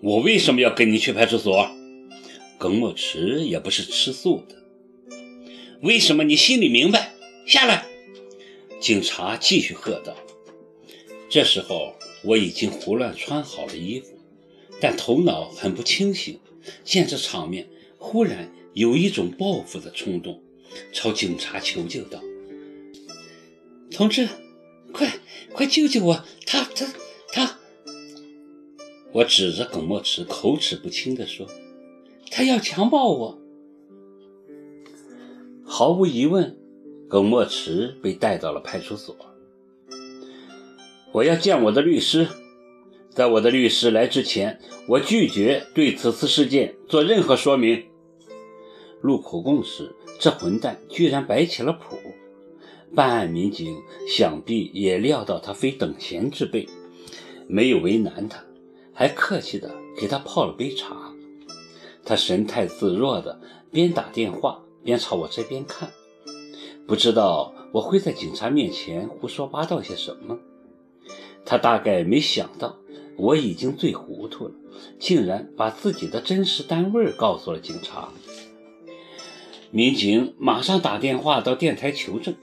我为什么要跟你去派出所？耿墨池也不是吃素的。为什么你心里明白？下来！警察继续喝道。这时候我已经胡乱穿好了衣服，但头脑很不清醒。见这场面，忽然有一种报复的冲动，朝警察求救道：“同志，快快救救我！他他他！”我指着耿墨池，口齿不清地说：“他要强暴我。”毫无疑问，耿墨池被带到了派出所。我要见我的律师。在我的律师来之前，我拒绝对此次事件做任何说明。录口供时，这混蛋居然摆起了谱。办案民警想必也料到他非等闲之辈，没有为难他。还客气地给他泡了杯茶，他神态自若地边打电话边朝我这边看，不知道我会在警察面前胡说八道些什么。他大概没想到我已经醉糊涂了，竟然把自己的真实单位告诉了警察。民警马上打电话到电台求证。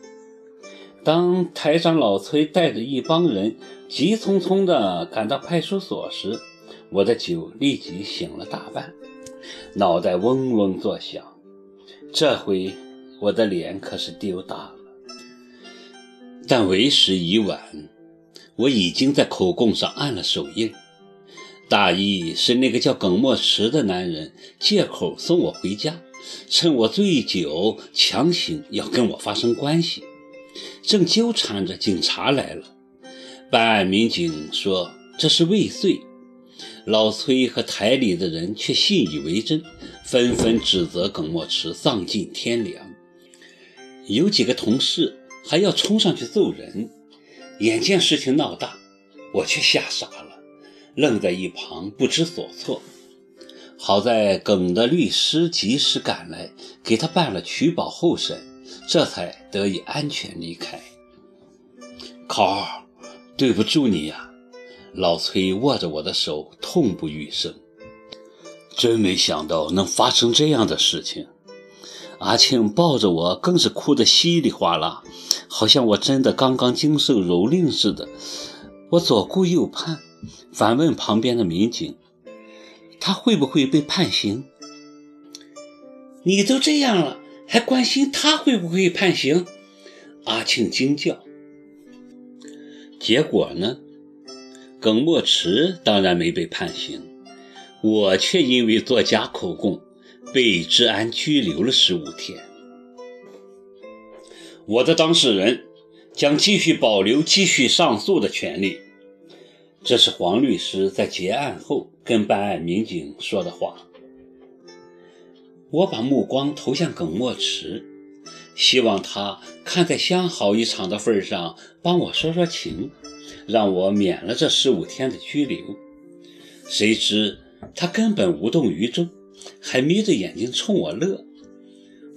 当台长老崔带着一帮人急匆匆地赶到派出所时，我的酒立即醒了大半，脑袋嗡嗡作响。这回我的脸可是丢大了。但为时已晚，我已经在口供上按了手印，大意是那个叫耿墨池的男人借口送我回家，趁我醉酒强行要跟我发生关系。正纠缠着，警察来了。办案民警说这是未遂，老崔和台里的人却信以为真，纷纷指责耿墨池丧尽天良。有几个同事还要冲上去揍人。眼见事情闹大，我却吓傻了，愣在一旁不知所措。好在耿的律师及时赶来，给他办了取保候审。这才得以安全离开。考，对不住你呀！老崔握着我的手，痛不欲生。真没想到能发生这样的事情。阿庆抱着我，更是哭得稀里哗啦，好像我真的刚刚经受蹂躏似的。我左顾右盼，反问旁边的民警：“他会不会被判刑？”你都这样了。还关心他会不会判刑？阿庆惊叫。结果呢？耿墨池当然没被判刑，我却因为作假口供被治安拘留了十五天。我的当事人将继续保留继续上诉的权利。这是黄律师在结案后跟办案民警说的话。我把目光投向耿墨池，希望他看在相好一场的份上，帮我说说情，让我免了这十五天的拘留。谁知他根本无动于衷，还眯着眼睛冲我乐。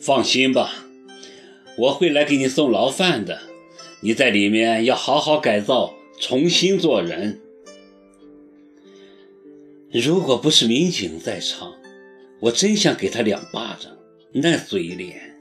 放心吧，我会来给你送牢饭的。你在里面要好好改造，重新做人。如果不是民警在场。我真想给他两巴掌，那嘴脸。